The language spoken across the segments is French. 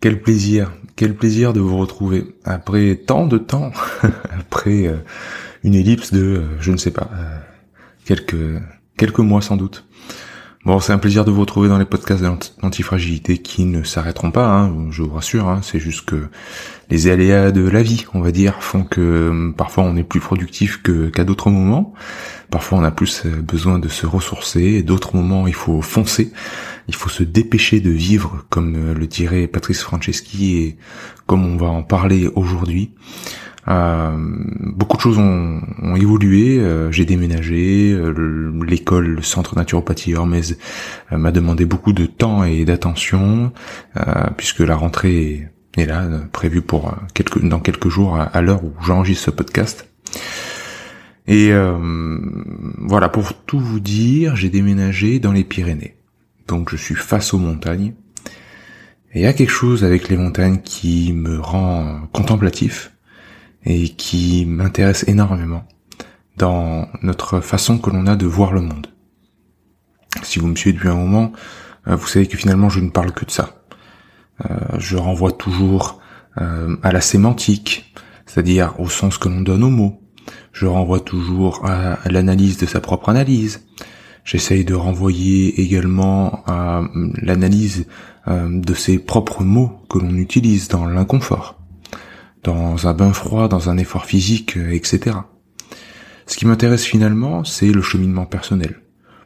Quel plaisir, quel plaisir de vous retrouver après tant de temps, après euh, une ellipse de, euh, je ne sais pas, euh, quelques quelques mois sans doute. Bon, c'est un plaisir de vous retrouver dans les podcasts l'antifragilité qui ne s'arrêteront pas, hein, je vous rassure. hein, c'est juste que les aléas de la vie, on va dire, font que euh, parfois on est plus productif qu'à d'autres moments. Parfois on a plus euh, besoin de se ressourcer, et d'autres moments il faut foncer. Il faut se dépêcher de vivre, comme euh, le dirait Patrice Franceschi, et comme on va en parler aujourd'hui. Euh, beaucoup de choses ont, évolué. euh, J'ai déménagé. euh, le- L'école, le centre naturopathie euh, m'a demandé beaucoup de temps et d'attention, puisque la rentrée est, là, prévue pour quelques, dans quelques jours à, à l'heure où j'enregistre ce podcast. Et voilà, pour tout vous dire, j'ai déménagé dans les Pyrénées. Donc je suis face aux montagnes. Et il y a quelque chose avec les montagnes qui me rend contemplatif et qui m'intéresse énormément dans notre façon que l'on a de voir le monde. Si vous me suivez depuis un moment, euh, vous savez que finalement je ne parle que de ça. Euh, je renvoie toujours euh, à la sémantique, c'est-à-dire au sens que l'on donne aux mots. Je renvoie toujours à, l'analyse de sa propre analyse. J'essaye de renvoyer également à l'analyse de ses propres mots que l'on utilise dans l'inconfort, dans un bain froid, dans un effort physique, euh, etc. Ce qui m'intéresse finalement, c'est le cheminement personnel,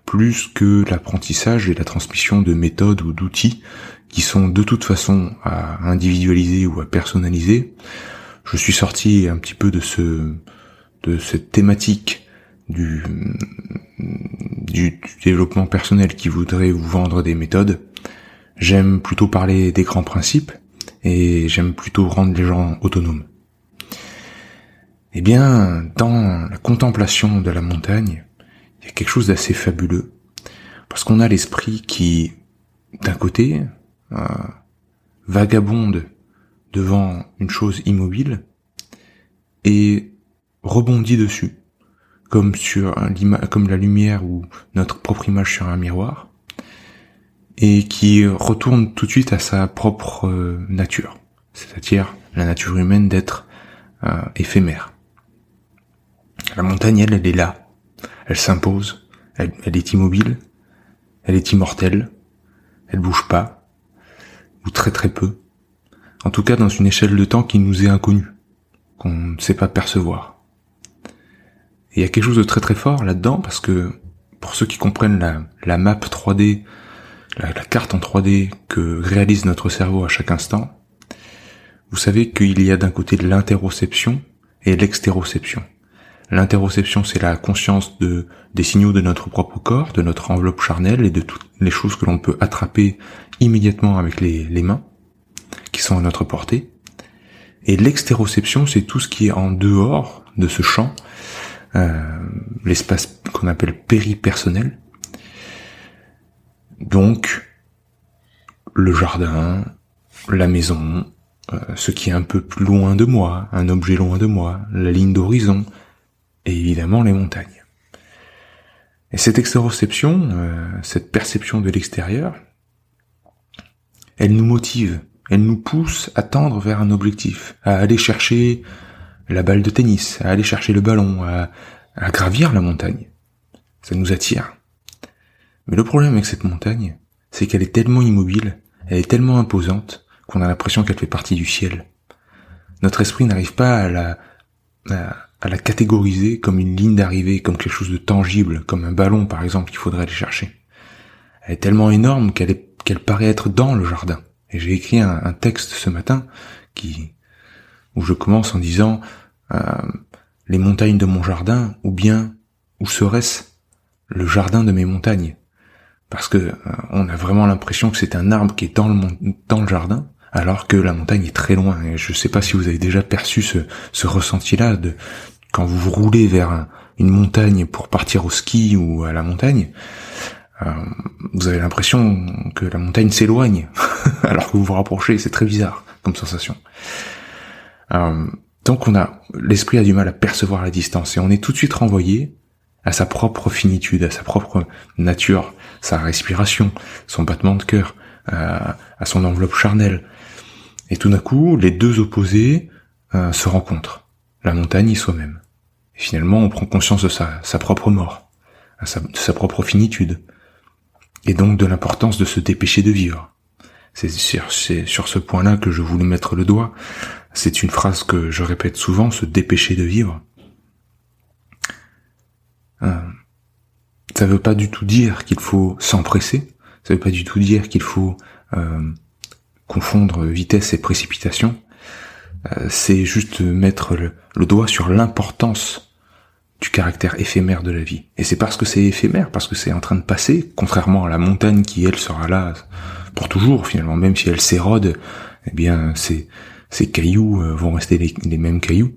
plus que l'apprentissage et la transmission de méthodes ou d'outils qui sont de toute façon à individualiser ou à personnaliser. Je suis sorti un petit peu de ce de cette thématique du du, du développement personnel qui voudrait vous vendre des méthodes. J'aime plutôt parler des grands principes et j'aime plutôt rendre les gens autonomes. Eh bien, dans la contemplation de la montagne, il y a quelque chose d'assez fabuleux parce qu'on a l'esprit qui, d'un côté, euh, vagabonde devant une chose immobile et rebondit dessus comme sur un comme la lumière ou notre propre image sur un miroir, et qui retourne tout de suite à sa propre euh, nature, c'est-à-dire la nature humaine d'être euh, éphémère. La montagne, elle, elle est là, elle s'impose, elle, est immobile, elle est immortelle, elle bouge pas, ou très très peu, en tout cas dans une échelle de temps qui nous est inconnue, qu'on ne sait pas percevoir. Et il y a quelque chose de très très fort là-dedans parce que pour ceux qui comprennent la map 3D, la, carte en 3D que réalise notre cerveau à chaque instant, vous savez qu'il y a d'un côté l'interoception et l'extéroception. L'interoception, c'est la conscience de, des signaux de notre propre corps, de notre enveloppe charnelle et de toutes les choses que l'on peut attraper immédiatement avec les, les mains, qui sont à notre portée. Et l'extéroception, c'est tout ce qui est en dehors de ce champ, euh, l'espace qu'on appelle péripersonnel. Donc, le jardin, la maison, euh, ce qui est un peu plus loin de moi, un objet loin de moi, la ligne d'horizon, et évidemment les montagnes. Et cette extéroception, euh, cette perception de l'extérieur, elle nous motive, elle nous pousse à tendre vers un objectif, à aller chercher la balle de tennis, à aller chercher le ballon, à gravir la montagne. Ça nous attire. Mais le problème avec cette montagne, c'est qu'elle est tellement immobile, elle est tellement imposante, qu'on a l'impression qu'elle fait partie du ciel. Notre esprit n'arrive pas à la, à, la catégoriser comme une ligne d'arrivée, comme quelque chose de tangible, comme un ballon par exemple qu'il faudrait aller chercher. Elle est tellement énorme qu'elle est, qu'elle paraît être dans le jardin. Et j'ai écrit un, un texte ce matin qui, où je commence en disant euh, les montagnes de mon jardin, ou bien où serait-ce le jardin de mes montagnes? Parce que euh, on a vraiment l'impression que c'est un arbre qui est dans le, dans le jardin, alors que la montagne est très loin. Et je ne sais pas si vous avez déjà perçu ce, ce ressenti-là de quand vous vous roulez vers une montagne pour partir au ski ou à la montagne. Euh, vous avez l'impression que la montagne s'éloigne alors que vous vous rapprochez. C'est très bizarre comme sensation. Euh, donc on a l'esprit a du mal à percevoir la distance et on est tout de suite renvoyé à sa propre finitude, à sa propre nature, sa respiration, son battement de cœur, à, son enveloppe charnelle. Et tout d'un coup, les deux opposés euh, se rencontrent, la montagne et soi-même. Et finalement, on prend conscience de sa, propre mort, de sa propre finitude, et donc de l'importance de se dépêcher de vivre. C'est sur, sur ce point-là que je voulais mettre le doigt. C'est une phrase que je répète souvent, se dépêcher de vivre. Euh, ça veut pas du tout dire qu'il faut s'empresser, ça veut pas du tout dire qu'il faut euh, confondre vitesse et précipitation. Euh, c'est juste mettre le, doigt sur l'importance du caractère éphémère de la vie. Et c'est parce que c'est éphémère, parce que c'est en train de passer, contrairement à la montagne qui, elle, sera là pour toujours, finalement, même si elle s'érode, eh bien, ces, ces cailloux vont rester les mêmes cailloux.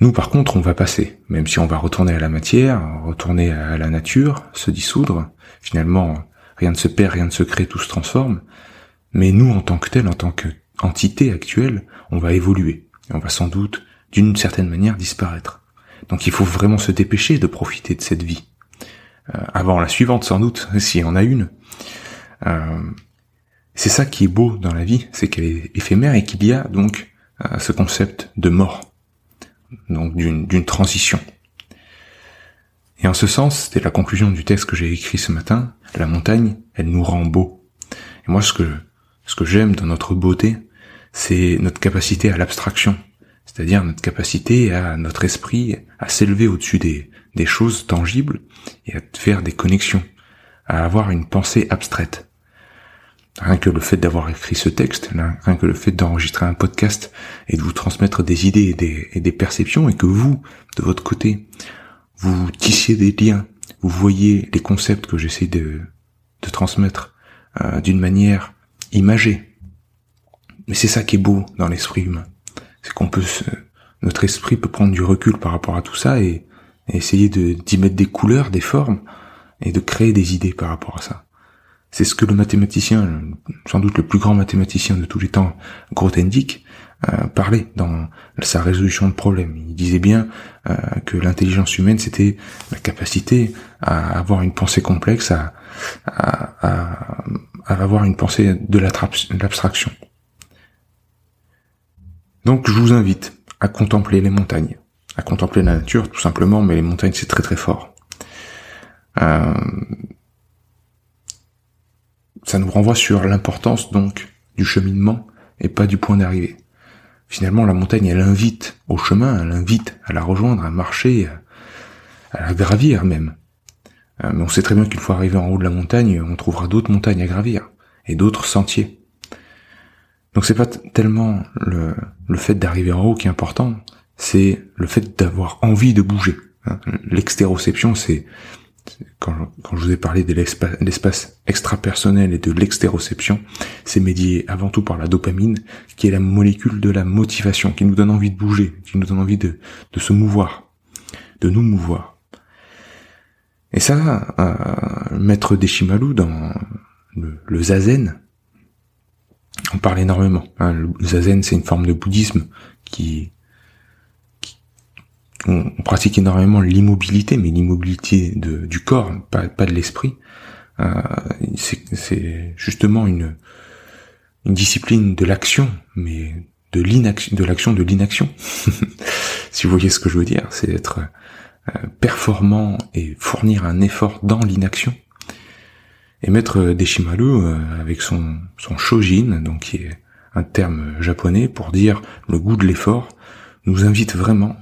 Nous, par contre, on va passer, même si on va retourner à la matière, retourner à la nature, se dissoudre. Finalement, rien ne se perd, rien ne se crée, tout se transforme. Mais nous, en tant que tel, en tant qu'entité actuelle, on va évoluer. On va sans doute, d'une certaine manière, disparaître. Donc il faut vraiment se dépêcher de profiter de cette vie. Euh, avant la suivante, sans doute, s'il y en a une. Euh, c'est ça qui est beau dans la vie, c'est qu'elle est éphémère et qu'il y a donc euh, ce concept de mort donc d'une transition. Et en ce sens, c'était la conclusion du texte que j'ai écrit ce matin, la montagne, elle nous rend beau. Et moi, ce que, ce que j'aime dans notre beauté, c'est notre capacité à l'abstraction, c'est-à-dire notre capacité à notre esprit à s'élever au-dessus des, des choses tangibles et à faire des connexions, à avoir une pensée abstraite. Rien que le fait d'avoir écrit ce texte, rien que le fait d'enregistrer un podcast et de vous transmettre des idées et des, perceptions et que vous, de votre côté, vous tissiez des liens, vous voyez les concepts que j'essaie de, transmettre euh, d'une manière imagée. Mais c'est ça qui est beau dans l'esprit humain. C'est qu'on peut se, notre esprit peut prendre du recul par rapport à tout ça et, et essayer de, d'y mettre des couleurs, des formes et de créer des idées par rapport à ça. C'est ce que le mathématicien, sans doute le plus grand mathématicien de tous les temps, Grothendieck, euh, parlait dans sa résolution de problèmes. Il disait bien euh, que l'intelligence humaine, c'était la capacité à avoir une pensée complexe, à, avoir une pensée de l'abstraction. Donc je vous invite à contempler les montagnes, à contempler la nature tout simplement, mais les montagnes c'est très très fort. Euh, ça nous renvoie sur l'importance donc du cheminement et pas du point d'arrivée. Finalement, la montagne, elle invite au chemin, elle invite à la rejoindre, à marcher, à la gravir même. Euh, mais on sait très bien qu'une fois arrivé en haut de la montagne, on trouvera d'autres montagnes à gravir et d'autres sentiers. Donc c'est pas tellement le, le fait d'arriver en haut qui est important, c'est le fait d'avoir envie de bouger. Hein. L'extéroception, c'est quand, quand, je vous ai parlé de l'espace extra-personnel et de l'extéroception, c'est médié avant tout par la dopamine, qui est la molécule de la motivation, qui nous donne envie de bouger, qui nous donne envie de, de se mouvoir, de nous mouvoir. Et ça, euh, maître Deshimalu dans le, le, zazen, on parle énormément. Hein. Le zazen, c'est une forme de bouddhisme qui on, pratique énormément l'immobilité, mais l'immobilité du corps, pas, de l'esprit. Euh, c'est justement une, une discipline de l'action, mais de l'inaction, de l'action de l'inaction. si vous voyez ce que je veux dire, c'est être euh, performant et fournir un effort dans l'inaction. Et Maître Deshimaru, euh, avec son, son shojin, donc qui est un terme japonais pour dire le goût de l'effort, nous invite vraiment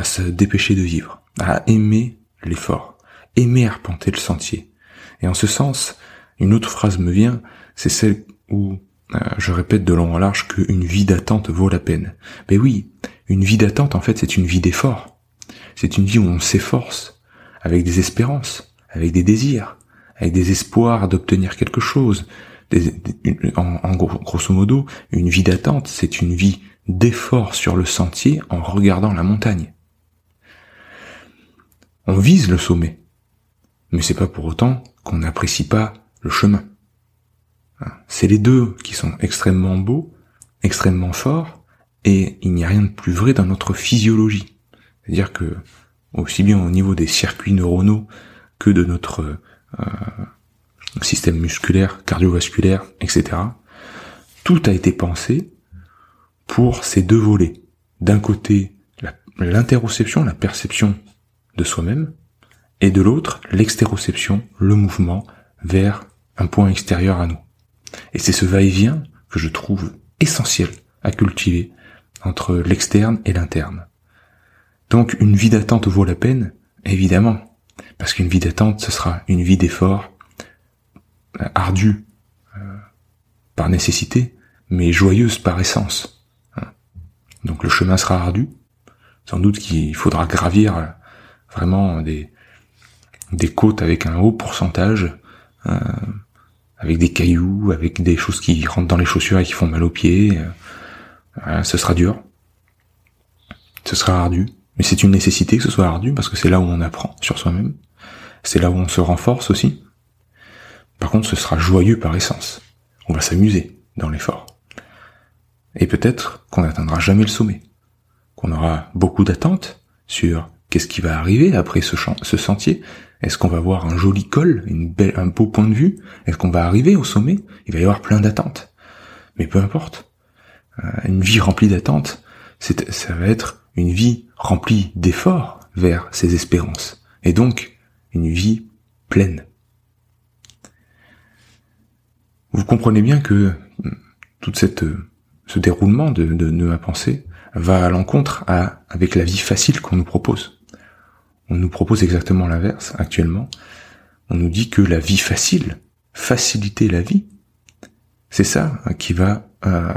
à se dépêcher de vivre, à aimer l'effort, aimer arpenter le sentier. Et en ce sens, une autre phrase me vient, c'est celle où euh, je répète de long en large qu'une vie d'attente vaut la peine. Mais oui, une vie d'attente, en fait, c'est une vie d'effort. C'est une vie où on s'efforce, avec des espérances, avec des désirs, avec des espoirs d'obtenir quelque chose, en, grosso modo, une vie d'attente, c'est une vie d'effort sur le sentier en regardant la montagne. On vise le sommet, mais c'est pas pour autant qu'on n'apprécie pas le chemin. Hein, c'est les deux qui sont extrêmement beaux, extrêmement forts, et il n'y a rien de plus vrai dans notre physiologie. C'est-à-dire que, aussi bien au niveau des circuits neuronaux que de notre euh, système musculaire, cardiovasculaire, etc., tout a été pensé pour ces deux volets. D'un côté, l'interoception, la perception de soi-même, et de l'autre, l'extéroception, le mouvement vers un point extérieur à nous. Et c'est ce va-et-vient que je trouve essentiel à cultiver entre l'externe et l'interne. Donc une vie d'attente vaut la peine, évidemment, parce qu'une vie d'attente, ce sera une vie d'effort, euh, ardue euh, par nécessité, mais joyeuse par essence. Hein. Donc le chemin sera ardu, sans doute qu'il faudra gravir vraiment des, des côtes avec un haut pourcentage, avec des cailloux, avec des choses qui rentrent dans les chaussures et qui font mal aux pieds. ce sera dur. Ce sera ardu. Mais c'est une nécessité que ce soit ardu parce que c'est là où on apprend sur soi-même. C'est là où on se renforce aussi. Par contre, ce sera joyeux par essence. On va s'amuser dans l'effort. Et peut-être qu'on n'atteindra jamais le sommet. Qu'on aura beaucoup d'attentes sur qu'est-ce qui va arriver après ce, sentier? Est-ce qu'on va voir un joli col, un beau point de vue? Est-ce qu'on va arriver au sommet? Il va y avoir plein d'attentes. Mais peu importe. Euh, une vie remplie d'attentes, ça va être une vie remplie d'efforts vers ses espérances, et donc une vie pleine. Vous comprenez bien que tout cette, ce déroulement de, de, ma pensée va à l'encontre avec la vie facile qu'on nous propose. On nous propose exactement l'inverse actuellement. On nous dit que la vie facile, faciliter la vie, c'est ça qui va euh,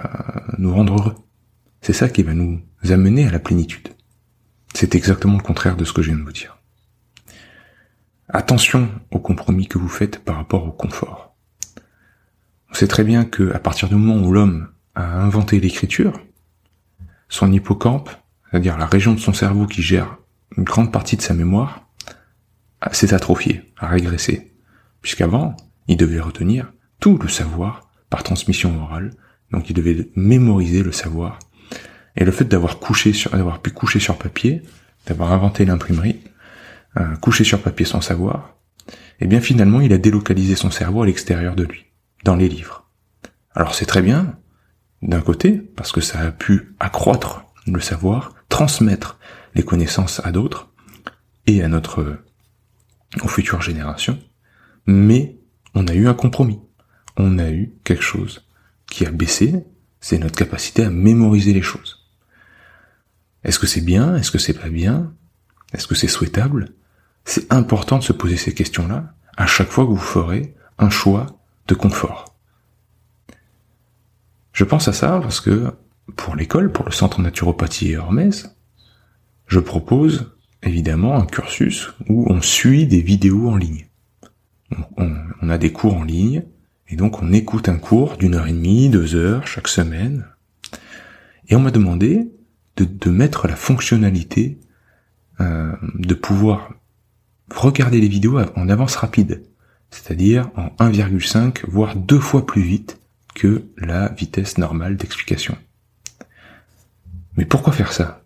nous rendre heureux. C'est ça qui va nous amener à la plénitude. C'est exactement le contraire de ce que je viens de vous dire. Attention au compromis que vous faites par rapport au confort. On sait très bien que à partir du moment où l'homme a inventé l'écriture, son hippocampe, c'est-à-dire la région de son cerveau qui gère une grande partie de sa mémoire, s'est atrophié, a régressé. Puisqu'avant, il devait retenir tout le savoir par transmission orale, donc il devait mémoriser le savoir et le fait d'avoir couché sur, d'avoir pu coucher sur papier, d'avoir inventé l'imprimerie, euh, coucher sur papier sans savoir, eh bien finalement il a délocalisé son cerveau à l'extérieur de lui, dans les livres. Alors c'est très bien, d'un côté, parce que ça a pu accroître le savoir, transmettre les connaissances à d'autres et à notre, aux futures générations, mais on a eu un compromis. On a eu quelque chose qui a baissé, c'est notre capacité à mémoriser les choses. Est-ce que c'est bien? Est-ce que c'est pas bien? Est-ce que c'est souhaitable? C'est important de se poser ces questions-là à chaque fois que vous ferez un choix de confort. Je pense à ça parce que pour l'école, pour le centre naturopathie et Hermès, je propose évidemment un cursus où on suit des vidéos en ligne. On, a des cours en ligne et donc on écoute un cours d'une heure et demie, deux heures chaque semaine. Et on m'a demandé de, mettre la fonctionnalité euh, de pouvoir regarder les vidéos en avance rapide, c'est-à-dire en 1,5 voire deux fois plus vite que la vitesse normale d'explication. Mais pourquoi faire ça?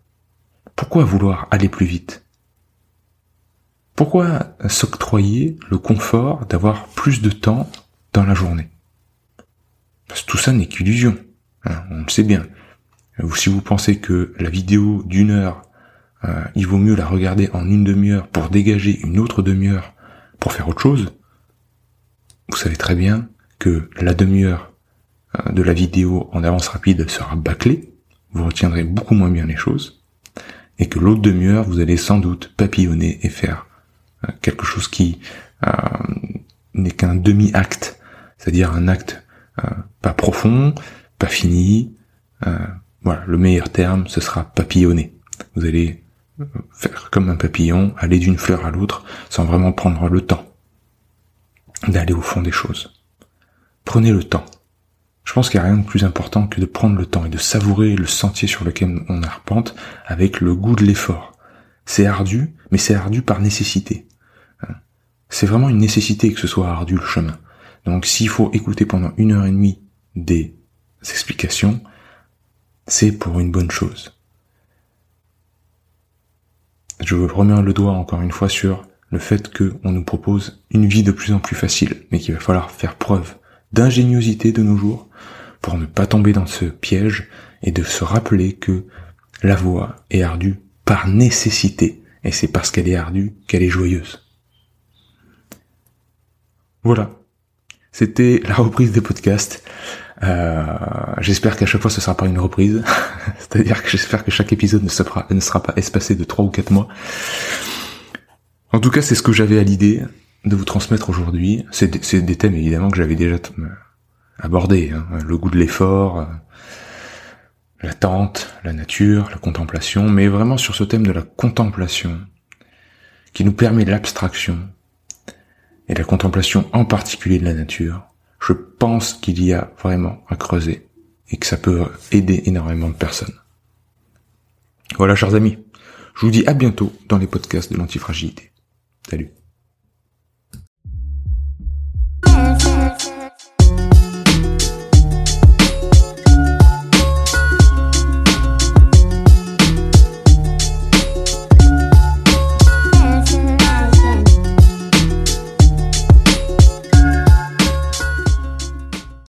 Pourquoi vouloir aller plus vite? Pourquoi s'octroyer le confort d'avoir plus de temps dans la journée? Parce que tout ça n'est qu'illusion, hein, on le sait bien. Si vous pensez que la vidéo d'une heure, euh, il vaut mieux la regarder en une demi-heure pour dégager une autre demi-heure pour faire autre chose, vous savez très bien que la demi-heure euh, de la vidéo en avance rapide sera bâclée, vous retiendrez beaucoup moins bien les choses, et que l'autre demi-heure, vous allez sans doute papillonner et faire euh, quelque chose qui n'est qu'un demi-acte, c'est-à-dire un acte pas profond, pas fini, voilà, le meilleur terme, ce sera papillonner. Vous allez faire comme un papillon, aller d'une fleur à l'autre, sans vraiment prendre le temps d'aller au fond des choses. Prenez le temps. Je pense qu'il n'y a rien de plus important que de prendre le temps et de savourer le sentier sur lequel on arpente avec le goût de l'effort. C'est ardu, mais c'est ardu par nécessité. Hein. C'est vraiment une nécessité que ce soit ardu le chemin. Donc s'il faut écouter pendant une heure et demie des explications, c'est pour une bonne chose. Je remets le doigt encore une fois sur le fait qu'on nous propose une vie de plus en plus facile, mais qu'il va falloir faire preuve d'ingéniosité de nos jours pour ne pas tomber dans ce piège et de se rappeler que la voie est ardue par nécessité. Et c'est parce qu'elle est ardue qu'elle est joyeuse. Voilà. C'était la reprise des podcasts. Euh, j'espère qu'à chaque fois ce sera pas une reprise. C'est-à-dire que j'espère que chaque épisode ne sera, ne sera pas espacé de trois ou quatre mois. En tout cas, c'est ce que j'avais à l'idée de vous transmettre aujourd'hui. C'est des, thèmes évidemment que j'avais déjà abordés. Hein. Le goût de l'effort, euh, l'attente, la nature, la contemplation, mais vraiment sur ce thème de la contemplation, qui nous permet l'abstraction, et la contemplation en particulier de la nature, je pense qu'il y a vraiment à creuser, et que ça peut aider énormément de personnes. Voilà, chers amis. Je vous dis à bientôt dans les podcasts de l'antifragilité. Salut.